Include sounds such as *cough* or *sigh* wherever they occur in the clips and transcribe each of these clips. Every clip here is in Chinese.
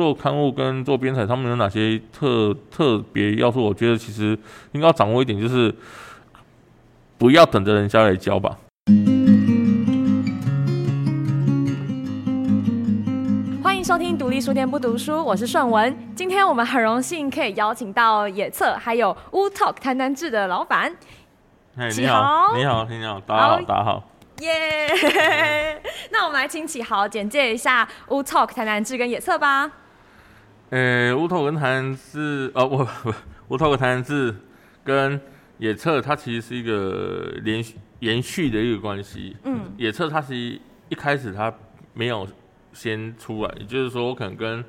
做刊物跟做编采，他们有哪些特特别要素？我觉得其实应该要掌握一点，就是不要等着人家来教吧。欢迎收听独立书店不读书，我是顺文。今天我们很荣幸可以邀请到野策还有乌 Talk 谈谈志的老板。哎，你好，你好，你好，大家好，好大家好。耶！*laughs* 那我们来请启豪简介一下乌 Talk 谈谈志跟野策吧。呃，乌头跟谈是呃，我乌头跟谈是跟野策，它其实是一个连续延续的一个关系。嗯野策它其实一开始它没有先出来，也就是说，我可能跟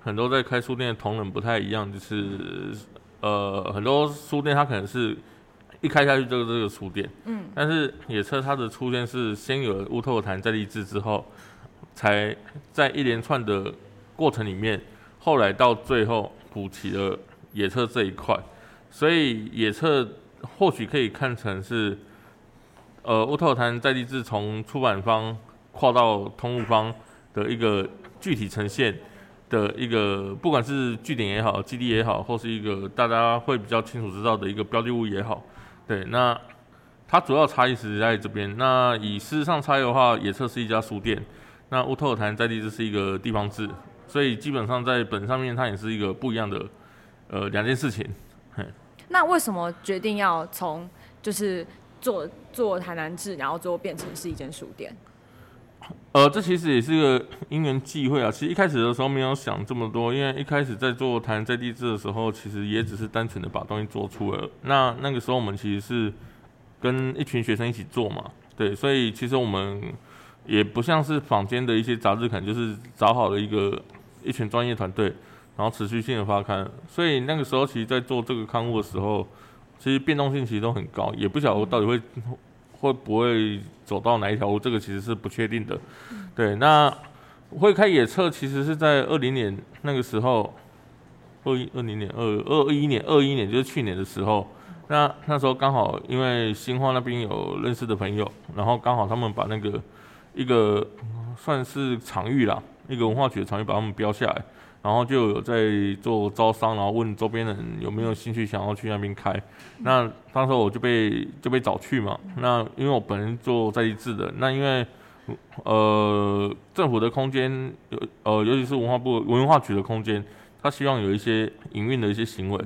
很多在开书店的同仁不太一样，就是呃，很多书店它可能是一开下去就是这个书店，嗯但是野车它的出现是先有了乌托坛在立志之后，才在一连串的过程里面，后来到最后补齐了野测这一块，所以野测或许可以看成是，呃，乌托谈在地志从出版方跨到通路方的一个具体呈现的一个，不管是据点也好，基地也好，或是一个大家会比较清楚知道的一个标的物也好，对，那它主要差异是在这边。那以事实上差异的话，野测是一家书店，那乌托尔谈在地这是一个地方志，所以基本上在本上面它也是一个不一样的呃两件事情。那为什么决定要从就是做做台南志，然后最后变成是一间书店？呃，这其实也是个因缘际会啊。其实一开始的时候没有想这么多，因为一开始在做台南在地志的时候，其实也只是单纯的把东西做出来了。那那个时候我们其实是跟一群学生一起做嘛，对，所以其实我们也不像是坊间的一些杂志，可能就是找好了一个一群专业团队，然后持续性的发刊。所以那个时候其实，在做这个刊物的时候，其实变动性其实都很高，也不晓得到底会会不会走到哪一条路，这个其实是不确定的。对，那会开野测其实是在二零年那个时候，二一二零年二二一年二一年就是去年的时候，那那时候刚好因为新化那边有认识的朋友，然后刚好他们把那个一个算是场域啦，一个文化局的场域把他们标下来，然后就有在做招商，然后问周边人有没有兴趣想要去那边开。那当时我就被就被找去嘛，那因为我本人做在地制的，那因为呃政府的空间有呃尤其是文化部文化局的空间，他希望有一些营运的一些行为。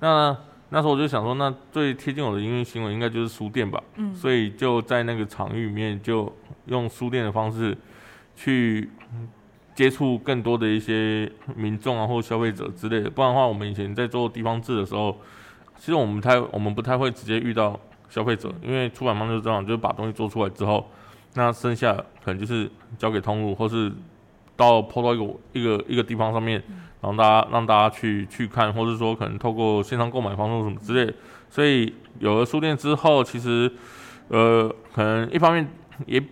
那那时候我就想说，那最贴近我的营运行为应该就是书店吧，嗯。所以就在那个场域里面，就用书店的方式去接触更多的一些民众啊或消费者之类的。不然的话，我们以前在做地方志的时候，其实我们不太我们不太会直接遇到消费者，因为出版方就是这样，就是把东西做出来之后，那剩下可能就是交给通路，或是到抛到一个一个一个地方上面，然后大家让大家去去看，或是说可能透过线上购买方式什么之类。所以有了书店之后，其实呃，可能一方面也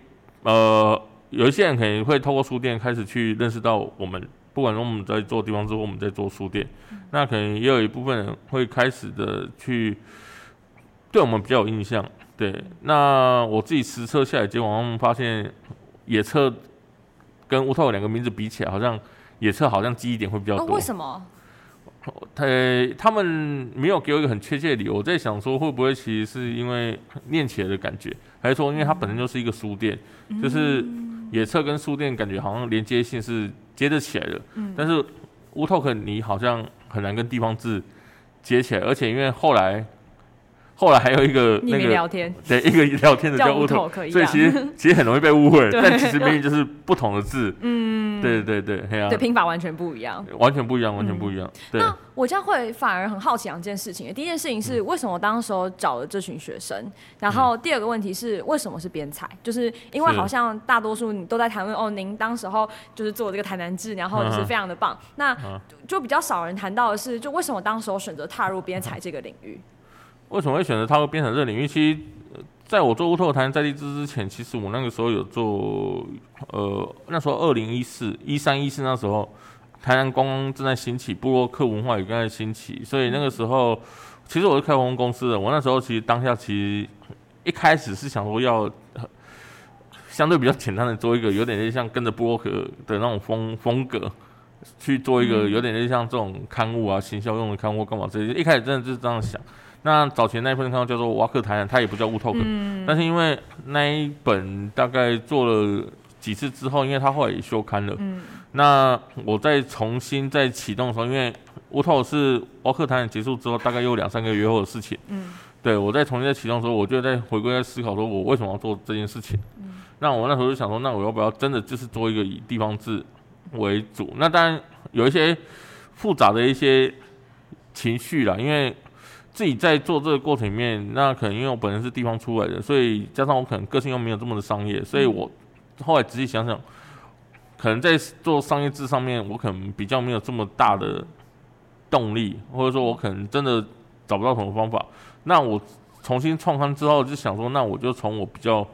呃，有一些人可能会透过书店开始去认识到我们，不管说我们在做地方之后，我们在做书店，那可能也有一部分人会开始的去对我们比较有印象。对，那我自己实测下来，结果发现野测跟乌托两个名字比起来，好像野测好像记忆点会比较哦，多。为什么？他他们没有给我一个很确切的理由，我在想说会不会其实是因为念起来的感觉，还是说因为它本身就是一个书店，就是野厕跟书店感觉好像连接性是接得起来的，嗯但是乌托克你好像很难跟地方志接起来，而且因为后来后来还有一个匿那个名聊天。对一个聊天的叫叫乌托，Talk 一样，所以其实其实很容易被误会，*laughs* 但其实明明就是不同的字，嗯，对对对，对啊。对，拼法完全不一样。完全不一样，完全不一样，对。那我这样会反而很好奇两件事情。第一件事情是为什么我当时候找了这群学生，然后第二个问题是为什么是编采？就是因为好像大多数你都在谈论哦，您当时候就是做这个台南志，然后就是非常的棒。那嗯就比较少人谈到的是，就为什么当时候选择踏入编采这个领域？为什么会选择它会变成这个领域？其实，呃在我做乌托谈在地之之前，其实我那个时候有做，呃，那时候二零一四、一三、一四那时候，台南刚刚正在兴起，布洛克文化也正在兴起，所以那个时候，其实我是开航空公司的，我那时候其实当下其实一开始是想说要。呃相对比较简单的做一个有点像跟着布洛克的那种风风格，去做一个有点类像这种刊物啊，行销用的刊物干嘛之类的。一开始真的就是这样想。那早前那一份刊物叫做《瓦克台南》，它也不叫乌托克，但是因为那一本大概做了几次之后，因为它后来也休刊了。嗯。那我再重新再启动的时候，因为乌托是瓦克台南结束之后，大概有两三个月后的事情。嗯。对我再重新再启动的时候，我就在回归在思考，说我为什么要做这件事情。嗯。那我那时候就想说，那我要不要真的就是做一个以地方志为主？那当然有一些复杂的一些情绪啦，因为。自己在做这个过程里面，那可能因为我本身是地方出来的，所以加上我可能个性又没有这么的商业，所以我后来仔细想想，可能在做商业制上面，我可能比较没有这么大的动力，或者说我可能真的找不到什么方法。那我重新创刊之后，就想说，那我就从我比较。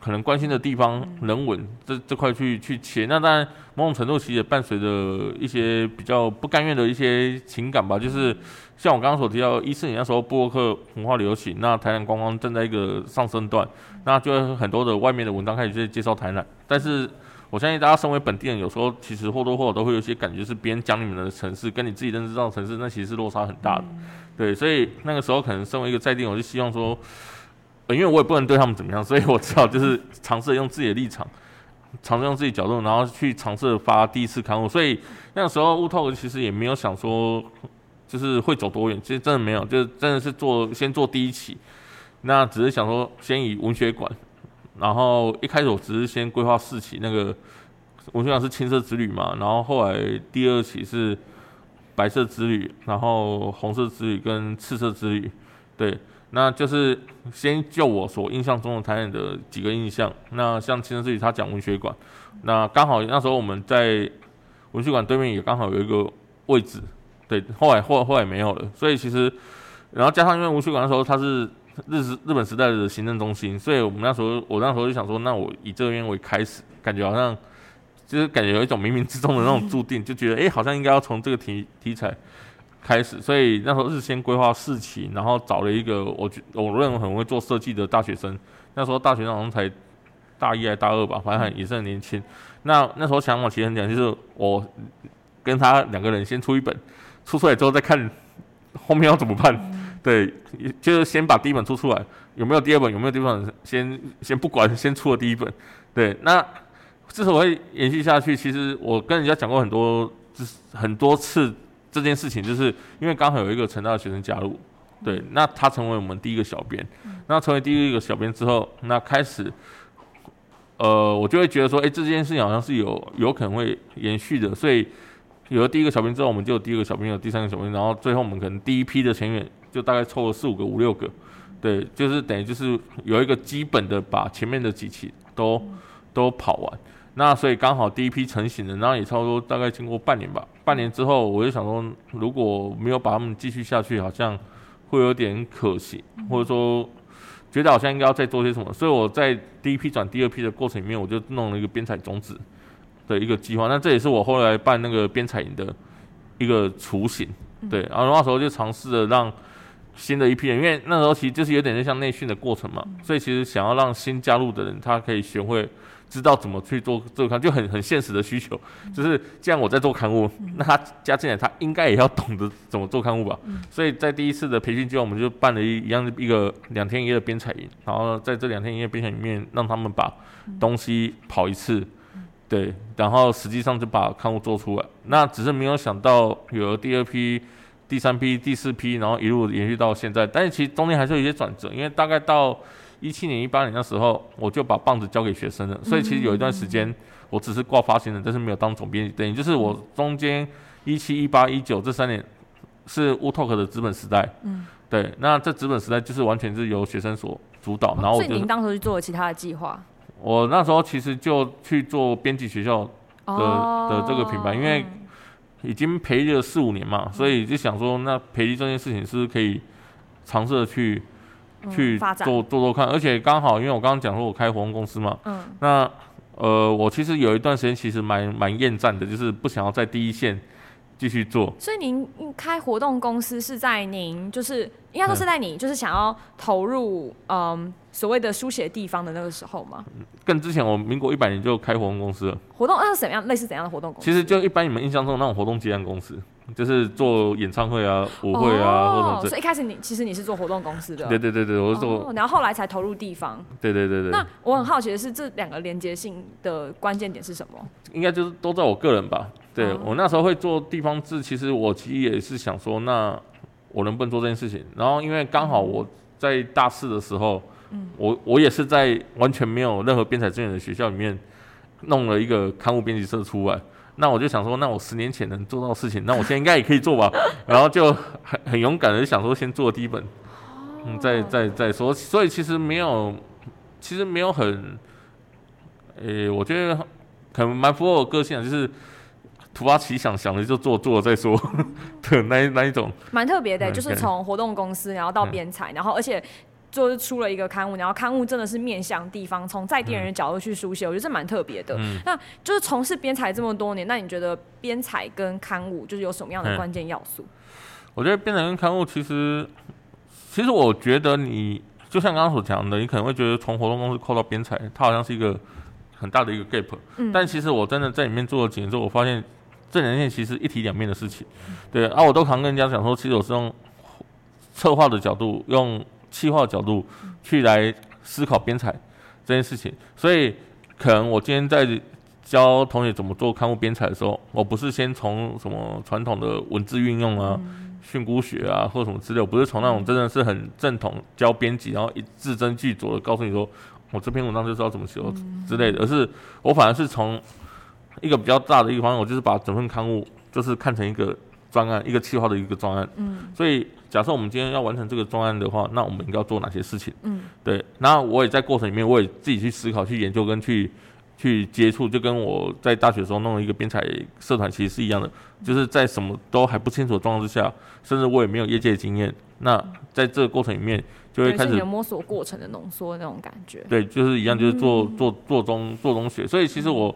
可能关心的地方人文这这块去去切，那当然某种程度其实也伴随着一些比较不甘愿的一些情感吧。就是像我刚刚所提到，一四年那时候布洛克文化流行，那台南观光正在一个上升段，那就很多的外面的文章开始在介绍台南。但是我相信大家身为本地人，有时候其实或多或少都会有一些感觉，是别人讲你们的城市，跟你自己认知到的城市，那其实是落差很大的。对，所以那个时候可能身为一个在地，我就希望说。因为我也不能对他们怎么样，所以我只好就是尝试用自己的立场，尝试用自己的角度，然后去尝试发第一次刊物。所以那个时候乌托其实也没有想说，就是会走多远，其实真的没有，就是真的是做先做第一期。那只是想说先以文学馆，然后一开始我只是先规划四期，那个文学馆是青色之旅嘛，然后后来第二期是白色之旅，然后红色之旅跟赤色之旅，对。那就是先就我所印象中的台南的几个印象。那像青山之旅，他讲文学馆，那刚好那时候我们在文学馆对面也刚好有一个位置，对，后来后后来没有了。所以其实，然后加上因为文学馆那时候它是日日日本时代的行政中心，所以我们那时候我那时候就想说，那我以这边为开始，感觉好像就是感觉有一种冥冥之中的那种注定，就觉得哎，好像应该要从这个题题材。开始，所以那时候是先规划事情，然后找了一个我觉我认为很会做设计的大学生。那时候大学生好像才大一还大二吧，反正也是很年轻。那那时候想法其实很简单，就是我跟他两个人先出一本，出出来之后再看后面要怎么办。*laughs* 对，就是先把第一本出出来，有没有第二本，有没有第二本，先先不管，先出了第一本。对，那之所以延续下去，其实我跟人家讲过很多，就是很多次。这件事情就是因为刚好有一个成大的学生加入，对，那他成为我们第一个小编，那成为第一个小编之后，那开始，呃，我就会觉得说，哎，这件事情好像是有有可能会延续的，所以有了第一个小编之后，我们就有第二个小编，有第三个小编，然后最后我们可能第一批的成员就大概凑了四五个、五六个，对，就是等于就是有一个基本的把前面的几期都都跑完。那所以刚好第一批成型的，然后也差不多大概经过半年吧。半年之后，我就想说，如果没有把他们继续下去，好像会有点可惜，或者说觉得好像应该要再做些什么。所以我在第一批转第二批的过程里面，我就弄了一个编采种子的一个计划。那这也是我后来办那个编采营的一个雏形。对，然后那时候就尝试着让新的一批人，因为那时候其实就是有点像内训的过程嘛，所以其实想要让新加入的人，他可以学会。知道怎么去做这个刊，就很很现实的需求，就是既然我在做刊物，那他加进来，他应该也要懂得怎么做刊物吧。所以在第一次的培训计划，我们就办了一一样的一个两天一夜的编采营，然后在这两天一夜编采里面，让他们把东西跑一次，对，然后实际上就把刊物做出来。那只是没有想到有了第二批、第三批、第四批，然后一路延续到现在。但是其实中间还是有一些转折，因为大概到。一七年、一八年那时候，我就把棒子交给学生了。所以其实有一段时间，我只是挂发行人，但是没有当总编辑。等于就是我中间一七、一八、一九这三年是 w Talk 的资本时代。嗯，对。那这资本时代就是完全是由学生所主导。然后，所以您当时去做了其他的计划？我那时候其实就去做编辑学校的的这个品牌，因为已经培育了四五年嘛，所以就想说，那培育这件事情是不是可以尝试的去。去做做做看，而且刚好，因为我刚刚讲说我开活动公司嘛，嗯，那呃，我其实有一段时间其实蛮蛮厌战的，就是不想要在第一线继续做。所以您开活动公司是在您就是应该说是在你就是想要投入嗯所谓的书写地方的那个时候吗？更之前，我民国一百年就开活动公司了。活动那是怎样类似怎样的活动公司？其实就一般你们印象中那种活动接案公司，就是做演唱会啊、舞会啊，或者哦，所以一开始你其实你是做活动公司的，对对对对，我是做，哦，然后后来才投入地方。对对对对。那我很好奇的是，这两个连接性的关键点是什么？应该就是都在我个人吧。对、哦我那时候会做地方志，其实我其实也是想说，那我能不能做这件事情？然后因为刚好我在大四的时候，嗯我我也是在完全没有任何编采资源的学校里面弄了一个刊物编辑社出来。那我就想说，那我十年前能做到的事情，那我现在应该也可以做吧。*laughs* 然后就很很勇敢的想说，先做第一本，嗯，再再再说。所以其实没有，其实没有很，诶、我觉得可能蛮符合我个性的，就是突发奇想，想了就做，做了再说 *laughs* 的那一那一种。蛮特别的，嗯就是从活动公司，然后到嗯编采，然后而且就是出了一个刊物，然后刊物真的是面向地方，从在地人的角度去书写，我觉得这蛮特别的。嗯那就是从事编采这么多年，那你觉得编采跟刊物就是有什么样的嗯关键要素？我觉得编采跟刊物其实，其实我觉得你就像刚刚所讲的，你可能会觉得从活动公司扣到编采，它好像是一个很大的一个 gap。嗯但其实我真的在里面做了几年之后，我发现这两件其实一体两面的事情。对，啊，我都常跟人家讲说，其实我是用策划的角度，用企划角度去来思考编采这件事情。所以，可能我今天在教同学怎么做刊物编采的时候，我不是先从什么传统的文字运用啊、训诂学啊或什么之类，我不是从那种真的是很正统教编辑，然后一字斟句酌的告诉你说，我这篇文章就是要怎么写之类的，而是我反而是从一个比较大的一个方向，我就是把整份刊物就是看成一个专案，一个计划的一个专案。嗯所以假设我们今天要完成这个专案的话，那我们应该要做哪些事情？嗯对，然后我也在过程里面，我也自己去思考、去研究跟去去接触，就跟我在大学时候弄了一个编采社团其实是一样的，就是在什么都还不清楚的状况之下，甚至我也没有业界经验，那在这个过程里面就会开始摸索过程的浓缩那种感觉。对，就是一样，就是做做做中做中学。所以其实我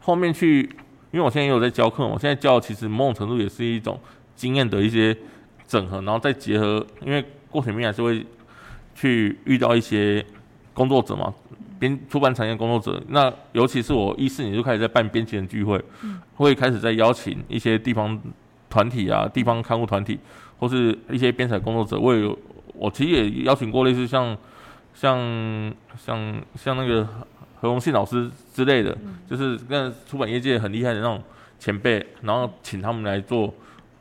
后面去，因为我现在也有在教课嘛，我现在教其实某种程度也是一种经验的一些整合，然后再结合，因为过程面还是会去遇到一些工作者嘛，编出版产业工作者。那尤其是我一四年就开始在办编辑人聚会，会开始在邀请一些地方团体啊、地方刊物团体，或是一些编采工作者，我也有，我其实也邀请过类似像像像像那个何鸿信老师之类的，就是跟出版业界很厉害的那种前辈，然后请他们来做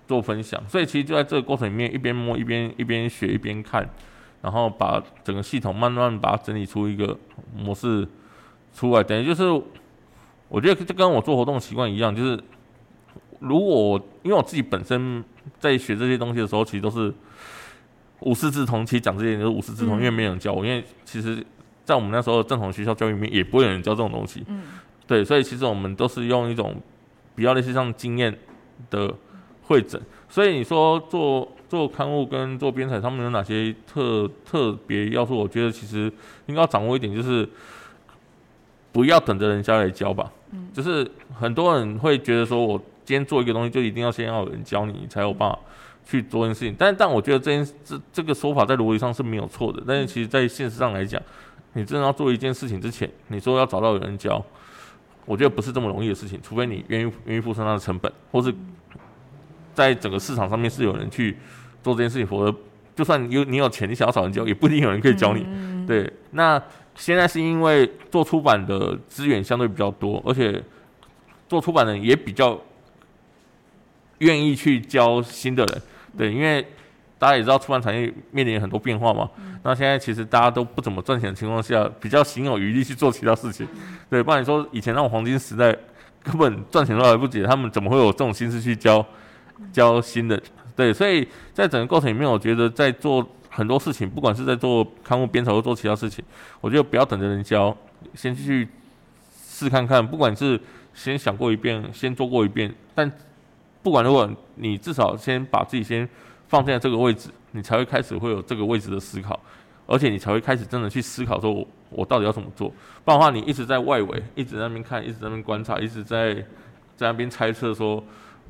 做分享。所以其实就在这个过程里面，一边摸一边一边学一边看，然后把整个系统慢慢把它整理出一个模式出来。等于就是，我觉得这跟我做活动习惯一样，就是如果我因为我自己本身在学这些东西的时候，其实都是五师自通。其实讲这些就是五师自通，嗯因为没有人教我。因为其实，在我们那时候正统学校教育里面，也不会有人教这种东西。嗯对，所以其实我们都是用一种比较类似像经验的会诊。所以你说做做刊物跟做编采，他们有哪些特特别要素？我觉得其实应该要掌握一点，就是不要等着人家来教吧。嗯就是很多人会觉得说，我今天做一个东西，就一定要先要有人教你，你才有办法去做这件事情。但但我觉得这件这这个说法在逻辑上是没有错的，但是其实在现实上来讲，你真的要做一件事情之前，你说要找到有人教，我觉得不是这么容易的事情，除非你愿意愿意付出它的成本，或是在整个市场上面是有人去做这件事情，否则就算有你有钱，你想要找人教，也不一定有人可以教你。嗯对，那现在是因为做出版的资源相对比较多，而且做出版的人也比较愿意去教新的人。对，因为大家也知道出版产业面临很多变化嘛。那现在其实大家都不怎么赚钱的情况下，比较行有余力去做其他事情。对，不然你说以前那种黄金时代，根本赚钱都来不及，他们怎么会有这种心思去教教新的？对，所以在整个过程里面，我觉得在做很多事情，不管是在做刊物编采或做其他事情，我觉得不要等着人教，先去试看看。不管是先想过一遍，先做过一遍，但不管如果你至少先把自己先放在这个位置，你才会开始会有这个位置的思考，而且你才会开始真的去思考说我我到底要怎么做。不然的话，你一直在外围，一直在那边看，一直在那边观察，一直在在那边猜测说，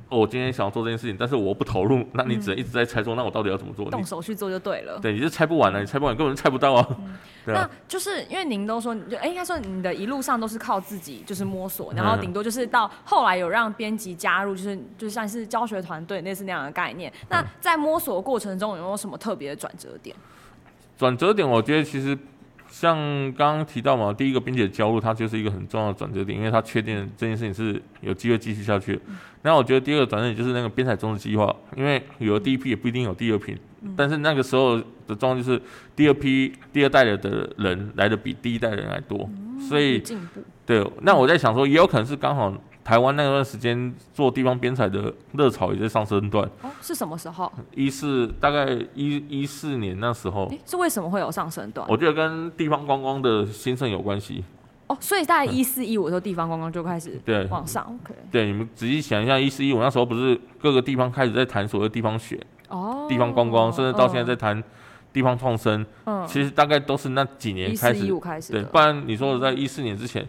我今天想要做这件事情，但是我不投入，那你只能一直在猜说，那我到底要怎么做？动手去做就对了。对，你就猜不完的，你猜不完，根本就猜不到啊。*laughs* 对那啊，就是因为您都说，就哎，应该说你的一路上都是靠自己，就是摸索，然后顶多就是到后来有让编辑加入，就是就像是教学团队类似那样的概念。那在摸索过程中有没有什么特别的转折点？转折点，我觉得其实像刚刚提到嘛，第一个冰姐的加入，它就是一个很重要的转折点，因为它确定这件事情是有机会继续下去。那我觉得第二个转折点就是那个边采中的计划，因为有了第一批也不一定有第二批，但是那个时候的状况就是第二批第二代的的人来的比第一代人还多，所以进步，对，那我在想说，也有可能是刚好台湾那段时间做地方编采的热潮也在上升段，哦，是什么时候？一四大概一一四年那时候，诶，是为什么会有上升段？我觉得跟地方观光的兴盛有关系。哦，所以大概一四一五的时候，地方观光就开始对往上。OK，对，你们仔细想一下，一四一五那时候不是各个地方开始在谈所谓地方学、哦，地方观光，甚至到现在在谈地方创生，嗯，其实大概都是那几年一开始。四一五开始对，不然你说的在一四年之前，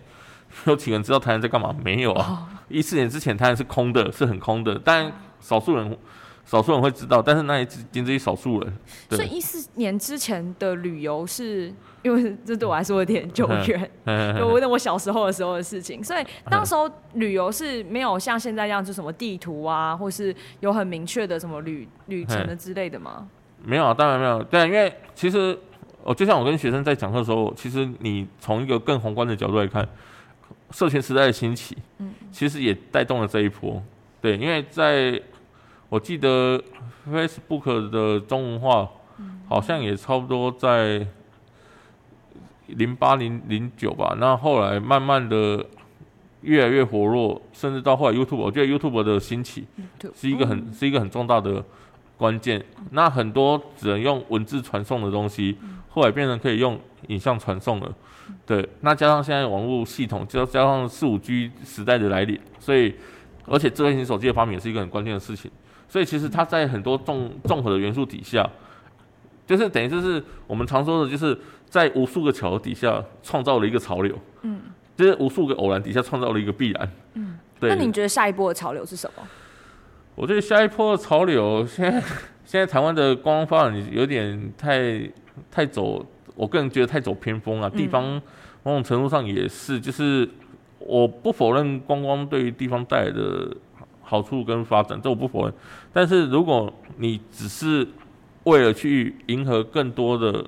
有几个人知道台南在干嘛？没有啊。哦，一四年之前，台南是空的，是很空的，但少数人少数人会知道，但是那也只仅止于少数人。所以一四年之前的旅游是。因为这对我来说有点久远，嗯 *laughs* 就问我小时候的时候的事情，所以当时候旅游是没有像现在这样，就什么地图啊，或是有很明确的什么旅旅程的之类的吗？没有啊，当然没有。对啊，因为其实我就像我跟学生在讲课的时候，其实你从一个更宏观的角度来看，社群时代的兴起，嗯其实也带动了这一波。对，因为在我记得 Facebook 的中文化好像也差不多在零八零零九吧，那后来慢慢的越来越活络，甚至到后来 YouTube，我觉得 YouTube 的兴起对是一个很是一个很重大的关键。那很多只能用文字传送的东西，后来变成可以用影像传送了。对，那加上现在网络系统，加加上四五 G 时代的来临，所以而且智慧型手机的发明也是一个很关键的事情。所以其实它在很多综综合的元素底下，就是等于就是我们常说的，就是在无数个巧合底下创造了一个潮流。嗯，就是无数个偶然底下创造了一个必然。嗯，对。那你觉得下一波的潮流是什么？我觉得下一波的潮流，现在现在台湾的观光发展有点太太走，我个人觉得太走偏锋了。地方某种程度上也是，就是我不否认观光对于地方带来的好处跟发展，这我不否认。但是如果你只是为了去迎合更多的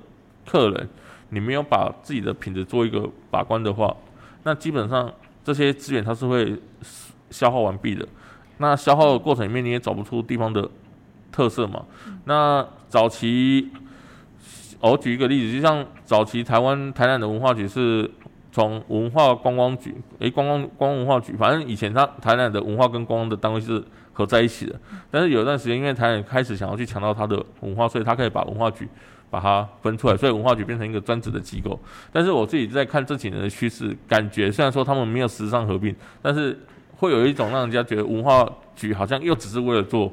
客人，你没有把自己的品质做一个把关的话，那基本上这些资源它是会消耗完毕的。那消耗的过程里面，你也找不出地方的特色嘛。那早期，我举一个例子，就像早期台湾台南的文化局是从文化观光局，诶、观光观光文化局，反正以前它台南的文化跟观光的单位是合在一起的。但是有一段时间，因为台南开始想要去强调它的文化，所以它可以把文化局把它分出来，所以文化局变成一个专职的机构。但是我自己在看这几年的趋势，感觉虽然说他们没有实质上合并，但是会有一种让人家觉得文化局好像又只是为了做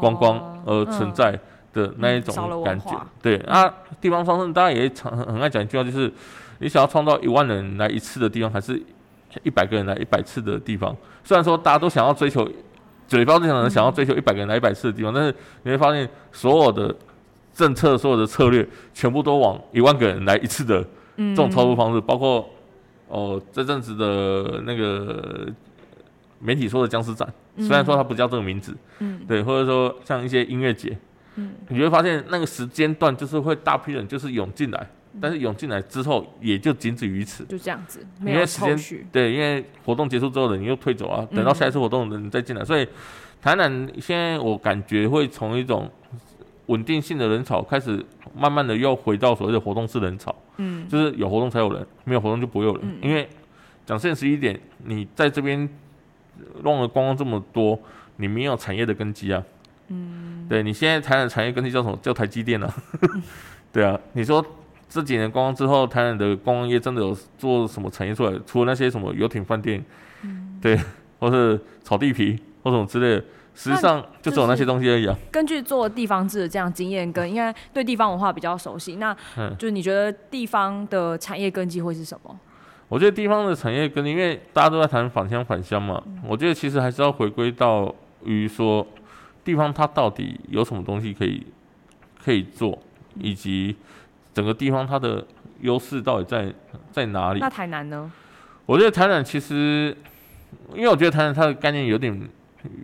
观光而存在的那一种感觉。化。对啊，地方创生大家也常很很爱讲一句话，就是你想要创造一万人来一次的地方，还是一百个人来一百次的地方？虽然说大家都想要追求，嘴巴都想人想要追求一百个人来一百次的地方，但是你会发现所有的政策、所有的策略，全部都往一万个人来一次的嗯。这种操作方式，包括哦这阵子的那个媒体说的僵尸展，虽然说它不叫这个名字，嗯。对，或者说像一些音乐节，嗯你会发现那个时间段就是会大批人就是涌进来，但是涌进来之后也就仅止于此。就这样子，没有因为时间。对，因为活动结束之后人又退走啊，等到下一次活动人再进来，所以台南现在我感觉会从一种稳定性的人潮开始，慢慢的又回到所谓的活动式人潮，嗯就是有活动才有人，没有活动就不会有人。嗯因为讲现实一点，你在这边弄了观光这么多，你没有产业的根基啊。嗯，对你现在台南产业根基叫什么？叫台积电啊。*laughs* 对啊，你说这几年观光之后，台南的观光业真的有做什么产业出来？除了那些什么游艇饭店，对，*laughs* 或是炒地皮或什么之类的，实际上就只有那些东西而已啊。根据做地方志的这样经验，跟应该对地方文化比较熟悉，那嗯就是你觉得地方的产业根基会是什么？我觉得地方的产业根基因为大家都在谈返乡返乡嘛，我觉得其实还是要回归到于说地方它到底有什么东西可以可以做，以及整个地方它的优势到底在在哪里？那台南呢？我觉得台南其实，因为我觉得台南它的概念有点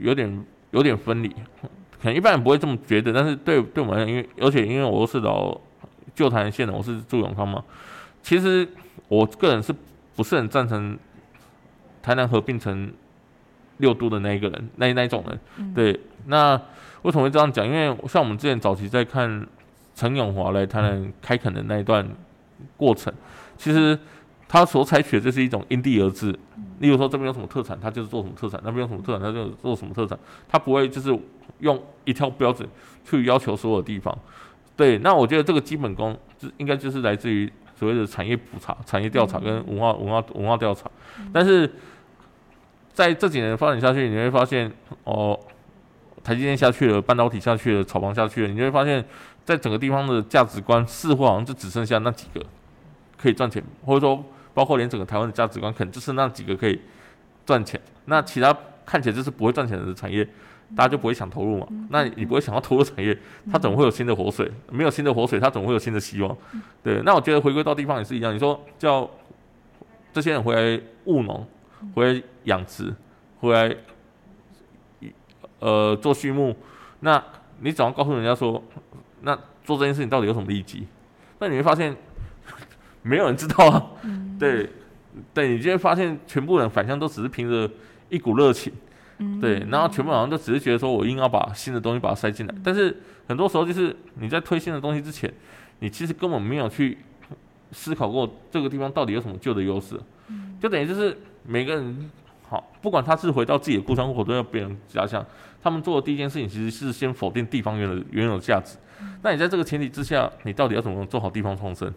有点有点分离，可能一般人不会这么觉得，但是对对我们来讲，因为而且因为我是老旧台南县的，我是住永康嘛，其实我个人是不是很赞成台南合并成六度的那一个人，那那一种人。对，那为什么会这样讲？因为像我们之前早期在看陈永华来台南开垦的那一段过程，其实他所采取的就是一种因地而制。例如说这边有什么特产，他就是做什么特产；那边有什么特产，他就做什么特产。他不会就是用一套标准去要求所有地方。对，那我觉得这个基本功就应该就是来自于所谓的产业普查、产业调查跟文化文化文化调查。但是在这几年发展下去，你会发现哦，台积电下去了，半导体下去了，炒房下去了，你就会发现，在整个地方的价值观似乎好像就只剩下那几个可以赚钱，或者说包括连整个台湾的价值观，可能就是那几个可以赚钱，那其他看起来就是不会赚钱的产业。大家就不会想投入嘛？那你不会想要投入产业，它怎么会有新的活水。没有新的活水，它怎么会有新的希望。对，那我觉得回归到地方也是一样。你说叫这些人回来务农，回来养殖，回来呃做畜牧，那你总要告诉人家说，那做这件事情到底有什么利己？那你会发现没有人知道啊。对，对你就会发现全部人反向都只是凭着一股热情。对，然后全部好像就只是觉得说，我硬要把新的东西把它塞进来，但是很多时候就是你在推新的东西之前，你其实根本没有去思考过这个地方到底有什么旧的优势，就等于就是每个人好，不管他是回到自己的故乡，或者要别人家乡，他们做的第一件事情其实是先否定地方原有原有价值。那你在这个前提之下，你到底要怎么做好地方创生？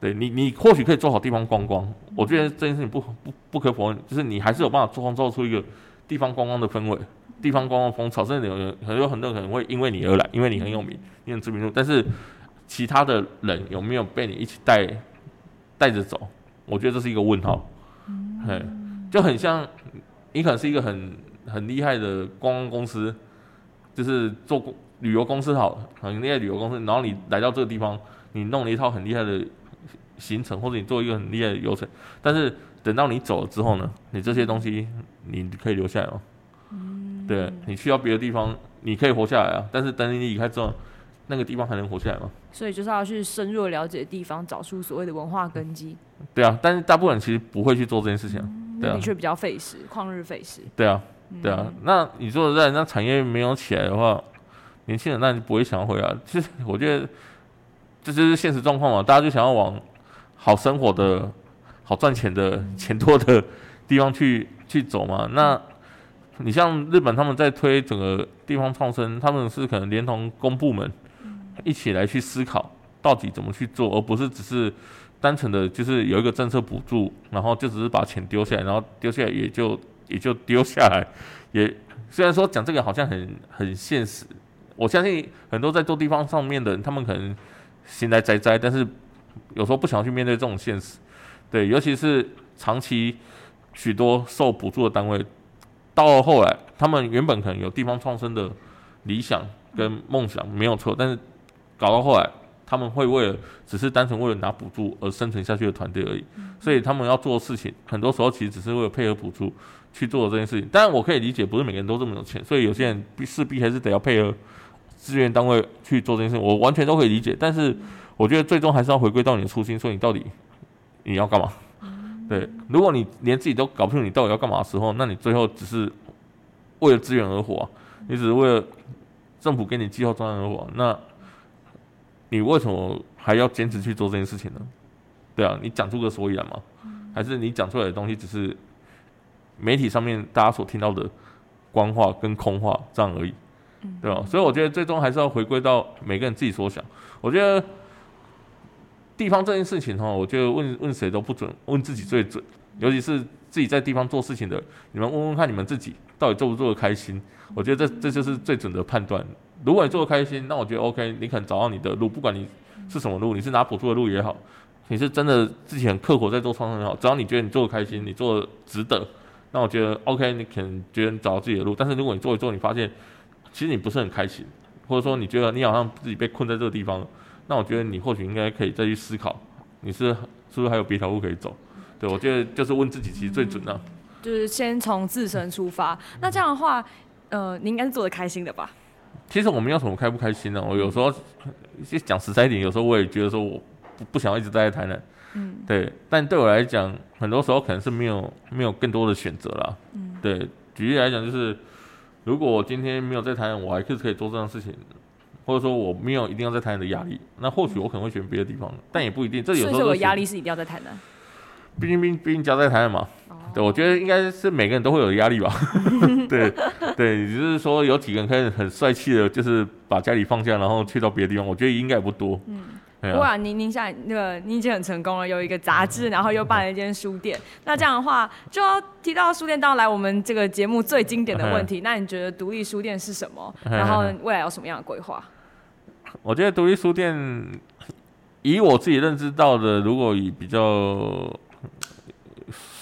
对你，你或许可以做好地方观光，我觉得这件事情不不不可否认，就是你还是有办法创造出一个。地方观光的氛围，地方观光风潮，甚至有很多很多可能会因为你而来，因为你很有名，你很知名度。但是其他的人有没有被你一起带带着走？我觉得这是一个问号。嗯，就很像你可能是一个很很厉害的观光公司，就是做旅游公司好，很厉害旅游公司，然后你来到这个地方，你弄了一套很厉害的行程，或者你做一个很厉害的流程，但是。等到你走了之后呢，你这些东西你可以留下来哦。嗯，对你去到别的地方，你可以活下来啊。但是等你离开之后，那个地方还能活下来吗？所以就是要去深入了解地方，找出所谓的文化根基。对啊，但是大部分人其实不会去做这件事情。对啊，的确比较费时，旷日费时。对啊，对啊。那你说在那产业没有起来的话，年轻人那就不会想要回来。*laughs* 其实我觉得这就是现实状况嘛，大家就想要往好生活的。好赚钱的、钱多的地方去去走嘛？那你像日本他们在推整个地方创生，他们是可能连同公部门一起来去思考到底怎么去做，而不是只是单纯的就是有一个政策补助，然后就只是把钱丢下来，然后丢下来也就 *laughs* 也就丢下来。也虽然说讲这个好像很很现实，我相信很多在做地方上面的人，他们可能心在哉哉，但是有时候不想去面对这种现实。对，尤其是长期许多受补助的单位，到了后来，他们原本可能有地方创生的理想跟梦想，没有错，但是搞到后来，他们会为了只是单纯为了拿补助而生存下去的团队而已，所以他们要做的事情，很多时候其实只是为了配合补助去做这件事情。当然，我可以理解，不是每个人都这么有钱，所以有些人必势必还是得要配合资源单位去做这件事情，我完全都可以理解。但是，我觉得最终还是要回归到你的初心，说你到底。你要干嘛？对，如果你连自己都搞不清楚你到底要干嘛的时候，那你最后只是为了资源而活，你只是为了政府给你计划专案而活，那你为什么还要坚持去做这件事情呢？对啊，你讲出个所以然吗？还是你讲出来的东西只是媒体上面大家所听到的官话跟空话这样而已？对吧？所以我觉得最终还是要回归到每个人自己所想。我觉得。地方这件事情哈，我觉得问问谁都不准，问自己最准。尤其是自己在地方做事情的，你们问问看你们自己到底做不做得开心。我觉得这这就是最准的判断。如果你做的开心，那我觉得 OK，你可能找到你的路，不管你是什么路，你是拿补助的路也好，你是真的自己很刻苦在做创生也好，只要你觉得你做的开心，你做的值得，那我觉得 OK，你可能觉得你找到自己的路，但是如果你做一做，你发现其实你不是很开心，或者说你觉得你好像自己被困在这个地方，那我觉得你或许应该可以再去思考，你是是不是还有别条路可以走？对我觉得就是问自己其实最准的。就是先从自身出发，那这样的话，呃，你应该是做的开心的吧？其实我没有什么开不开心的，我有时候讲实在一点，有时候我也觉得说我不不想要一直待在台南，嗯，对。但对我来讲，很多时候可能是没有没有更多的选择啦，嗯，对。举例来讲，就是如果我今天没有在台南，我还是可以做这样事情，或者说我没有一定要在台南的压力，那或许我可能会选别的地方，但也不一定。这有时候我压力是一定要在台南，毕竟毕毕竟家在台南嘛。对，我觉得应该是每个人都会有压力吧。*laughs* 对，对，只是说有几个人可以很帅气的，就是把家里放下，然后去到别的地方。我觉得应该也不多。嗯，哇，您您现在那个你已经很成功了，有一个杂志，然后又办了一间书店。那这样的话，就要提到书店，当然来我们这个节目最经典的问题。那你觉得独立书店是什么？然后未来有什么样的规划？我觉得独立书店，以我自己认知到的，如果以比较。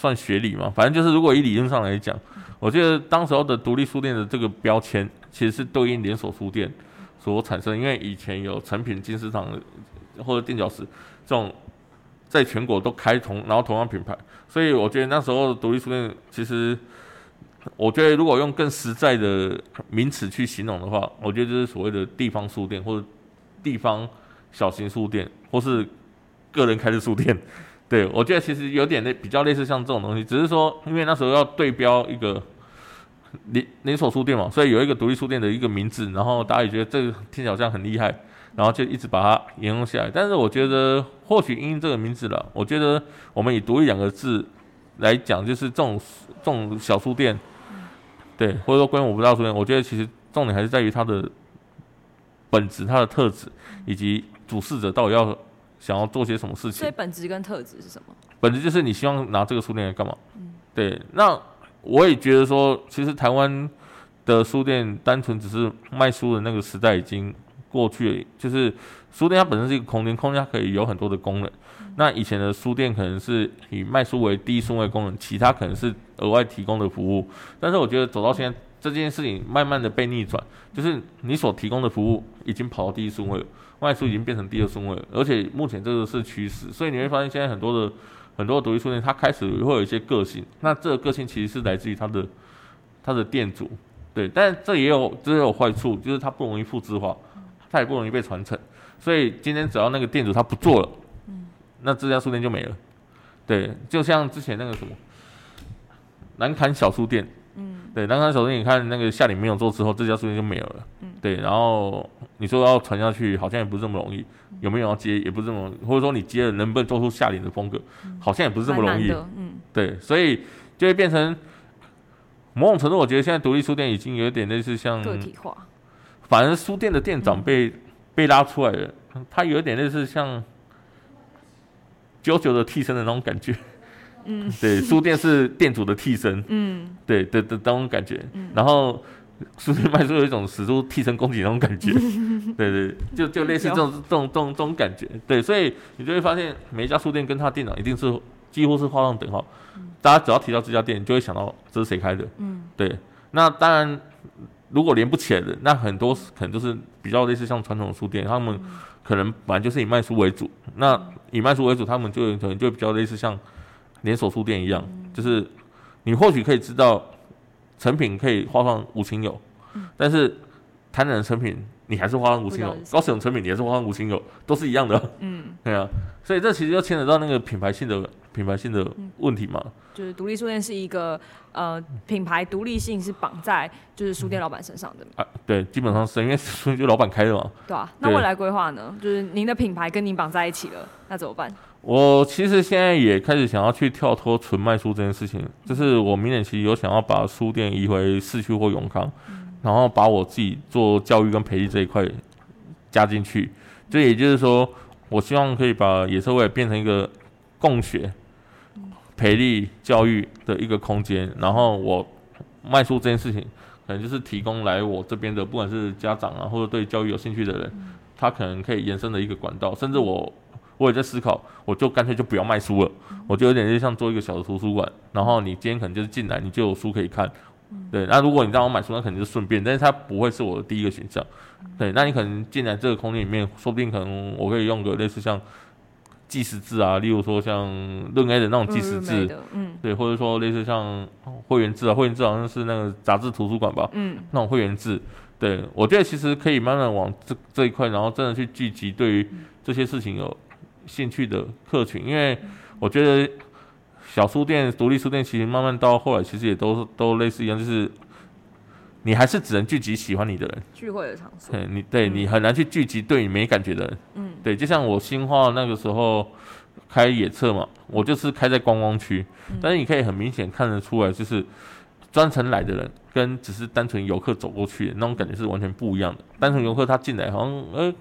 算学理嘛，反正就是，如果以理论上来讲，我觉得当时候的独立书店的这个标签，其实是对应连锁书店所产生。因为以前有成品、金石堂或者垫脚石这种在全国都开同，然后同样品牌，所以我觉得那时候独立书店，其实我觉得如果用更实在的名词去形容的话，我觉得就是所谓的地方书店或者地方小型书店，或是个人开的书店。对，我觉得其实有点类比较类似像这种东西，只是说因为那时候要对标一个连连锁书店嘛，所以有一个独立书店的一个名字，然后大家也觉得这个听起来好像很厉害，然后就一直把它沿用下来。但是我觉得或许因这个名字了，我觉得我们以独立两个字来讲，就是这种这种小书店，对，或者说规模不大书店，我觉得其实重点还是在于它的本质、它的特质以及主事者到底要。想要做些什么事情？所以本质跟特质是什么？本质就是你希望拿这个书店来干嘛？嗯，对。那我也觉得说，其实台湾的书店单纯只是卖书的那个时代已经过去了。就是书店它本身是一个空间，空间它可以有很多的功能。那以前的书店可能是以卖书为第一顺位功能，其他可能是额外提供的服务。但是我觉得走到现在，这件事情慢慢的被逆转，就是你所提供的服务已经跑到第一顺位了。卖出已经变成第二顺位了，而且目前这个是趋势，所以你会发现现在很多的很多的独立书店，它开始会有一些个性。那这个个性其实是来自于它的它的店主，对，但这也有这也有坏处，就是它不容易复制化，它也不容易被传承。所以今天只要那个店主他不做了，那这家书店就没了。对，就像之前那个什么南坎小书店。对，刚刚首先你看那个夏里没有做之后，这家书店就没有了。嗯，对，然后你说要传下去，好像也不是这么容易。有没有要接，也不是这么容易，或者说你接了，能不能做出夏林的风格，好像也不是这么容易。嗯，对，所以就会变成某种程度，我觉得现在独立书店已经有点类似像个体化。反正书店的店长被被拉出来了，他有点类似像九九的替身的那种感觉。嗯，对，书店是店主的替身，嗯，对的的那种感觉，然后书店卖书有一种使出替身攻击那种感觉，*laughs* 对对，就就类似这种这种这种这种感觉，对，所以你就会发现每一家书店跟他店长一定是几乎是画上等号，大家只要提到这家店，你就会想到这是谁开的，嗯，对，那当然如果连不起来的，那很多可能就是比较类似像传统书店，他们可能本来就是以卖书为主，那以卖书为主，他们就可能就比较类似像。连锁书店一样，就是你或许可以知道成品可以画上五星有，但是台南的成品你还是画上五星有，高雄成品你还是画上五星有，都是一样的。嗯，*laughs* 对啊，所以这其实就牵扯到那个品牌性的品牌性的问题嘛。就是独立书店是一个呃品牌独立性是绑在就是书店老板身上的啊，对，基本上是因为书店就老板开的嘛。对啊，那未来规划呢？就是您的品牌跟您绑在一起了，那怎么办？我其实现在也开始想要去跳脱纯卖书这件事情，就是我明年其实有想要把书店移回市区或永康，然后把我自己做教育跟培育这一块加进去。这也就是说，我希望可以把野兽会变成一个共学、培力、教育的一个空间。然后我卖书这件事情，可能就是提供来我这边的，不管是家长啊，或者对教育有兴趣的人，他可能可以延伸的一个管道，甚至我。我也在思考，我就干脆就不要卖书了，我就有点就像做一个小的图书馆，然后你今天可能就是进来，你就有书可以看，对。那如果你让我买书，那肯定是顺便，但是它不会是我的第一个选项，对。那你可能进来这个空间里面，说不定可能我可以用个类似像计时制啊，例如说像论 A 的那种计时制，嗯，对，或者说类似像会员制啊，会员制好像是那个杂志图书馆吧，嗯，那种会员制。对，我觉得其实可以慢慢往这这一块，然后真的去聚集对于这些事情有兴趣的客群，因为我觉得小书店、独立书店其实慢慢到后来，其实也都都类似一样，就是你还是只能聚集喜欢你的人，聚会的场所。对，你对你很难去聚集对你没感觉的人。嗯，对，就像我新化那个时候开野测嘛，我就是开在观光区，但是你可以很明显看得出来，就是专程来的人。跟只是单纯游客走过去的那种感觉是完全不一样的。单纯游客他进来好像呃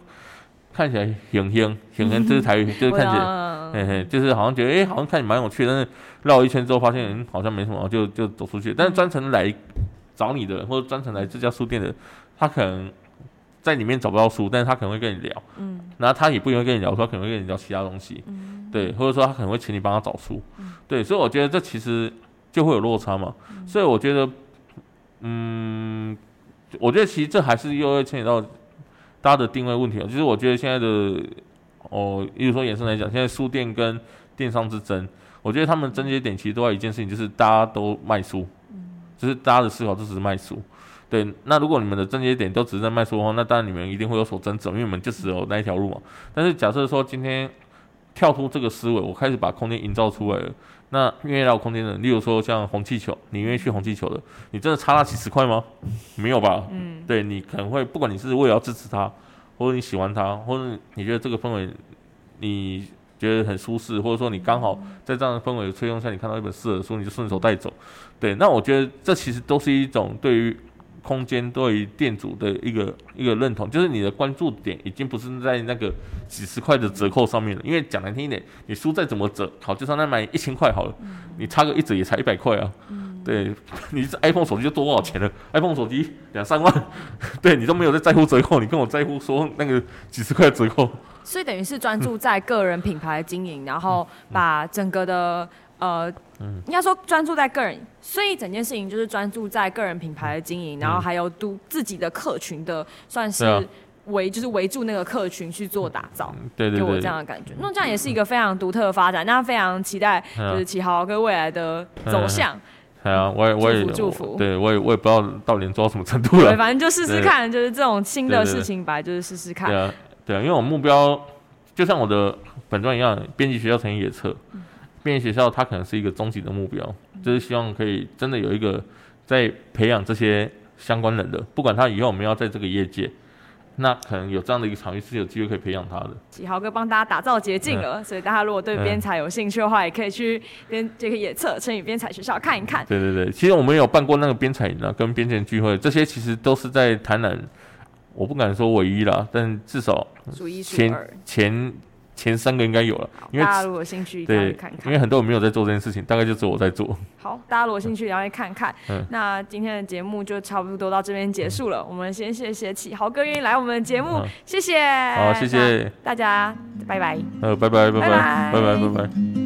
看起来很香很香，这是台语，就是看起来，嘿嘿，就是好像觉得哎好像看起来蛮有趣，但是绕一圈之后发现好像没什么，就就走出去。但是专程来找你的，或者专程来这家书店的，他可能在里面找不到书，但是他可能会跟你聊，嗯，然后他也不一定会跟你聊，他可能会跟你聊其他东西，嗯，对，或者说他可能会请你帮他找书，对，所以我觉得这其实就会有落差嘛，所以我觉得。嗯，我觉得其实这还是又会牵扯到大家的定位问题啊。其实我觉得现在的哦，比如说延伸来讲，现在书店跟电商之争，我觉得他们症结点其实都在一件事情，就是大家都卖书，就是大家的思考都只是卖书。对，那如果你们的症结点都只是在卖书的话，那当然你们一定会有所争执，因为你们就只有那一条路嘛。但是假设说今天跳出这个思维，我开始把空间营造出来了。那愿意来我空间的，例如说像红气球，你愿意去红气球的，你真的差那几十块吗？没有吧？嗯，对你可能会，不管你是为了要支持他，或者你喜欢他，或者你觉得这个氛围你觉得很舒适，或者说你刚好在这样的氛围吹动下，你看到一本适合的书，你就顺手带走。对，那我觉得这其实都是一种对于。空间对于店主的一个一个认同，就是你的关注点已经不是在那个几十块的折扣上面了。因为讲难听一点，你书再怎么折，好，就算他买一千块好了，你差个一折也才一百块啊。对，你这 iPhone 手机就多多少钱了？iPhone 手机两三万，对你都没有在在乎折扣，你跟我在乎说那个几十块折扣。所以等于是专注在个人品牌经营，然后把整个的。呃，应该说专注在个人，所以整件事情就是专注在个人品牌的经营，然后还有都自己的客群的，算是围就是围住那个客群去做打造，对对对，给我这样的感觉。那这样也是一个非常独特的发展，那非常期待就是启豪跟未来的走向。对啊，我也我也祝福，对我也我也不知道到底做到什么程度了。对，反正就试试看，就是这种新的事情，本来就是试试看。对啊，对啊，因为我目标就像我的本专一样，编辑学校成野策。便利学校，它可能是一个终极的目标，就是希望可以真的有一个在培养这些相关人的，不管他以后我们要在这个业界，那可能有这样的一个场域是有机会可以培养他的。启豪哥帮大家打造捷径了，所以大家如果对编采有兴趣的话，也可以去编这个野策成语编采学校看一看。对对对，其实我们有办过那个编采营啊，跟编前聚会，这些其实都是在台南，我不敢说唯一啦，但至少前前。前三个应该有了，因为大家如果有兴趣，对，看看，因为很多人没有在做这件事情，大概就只有我在做。好，大家如果有兴趣，然后看看。嗯，那今天的节目就差不多到这边结束了。我们先谢谢启豪哥愿意来我们的节目，谢谢。好，谢谢大家，拜拜。呃，拜拜，拜拜，拜拜，拜拜。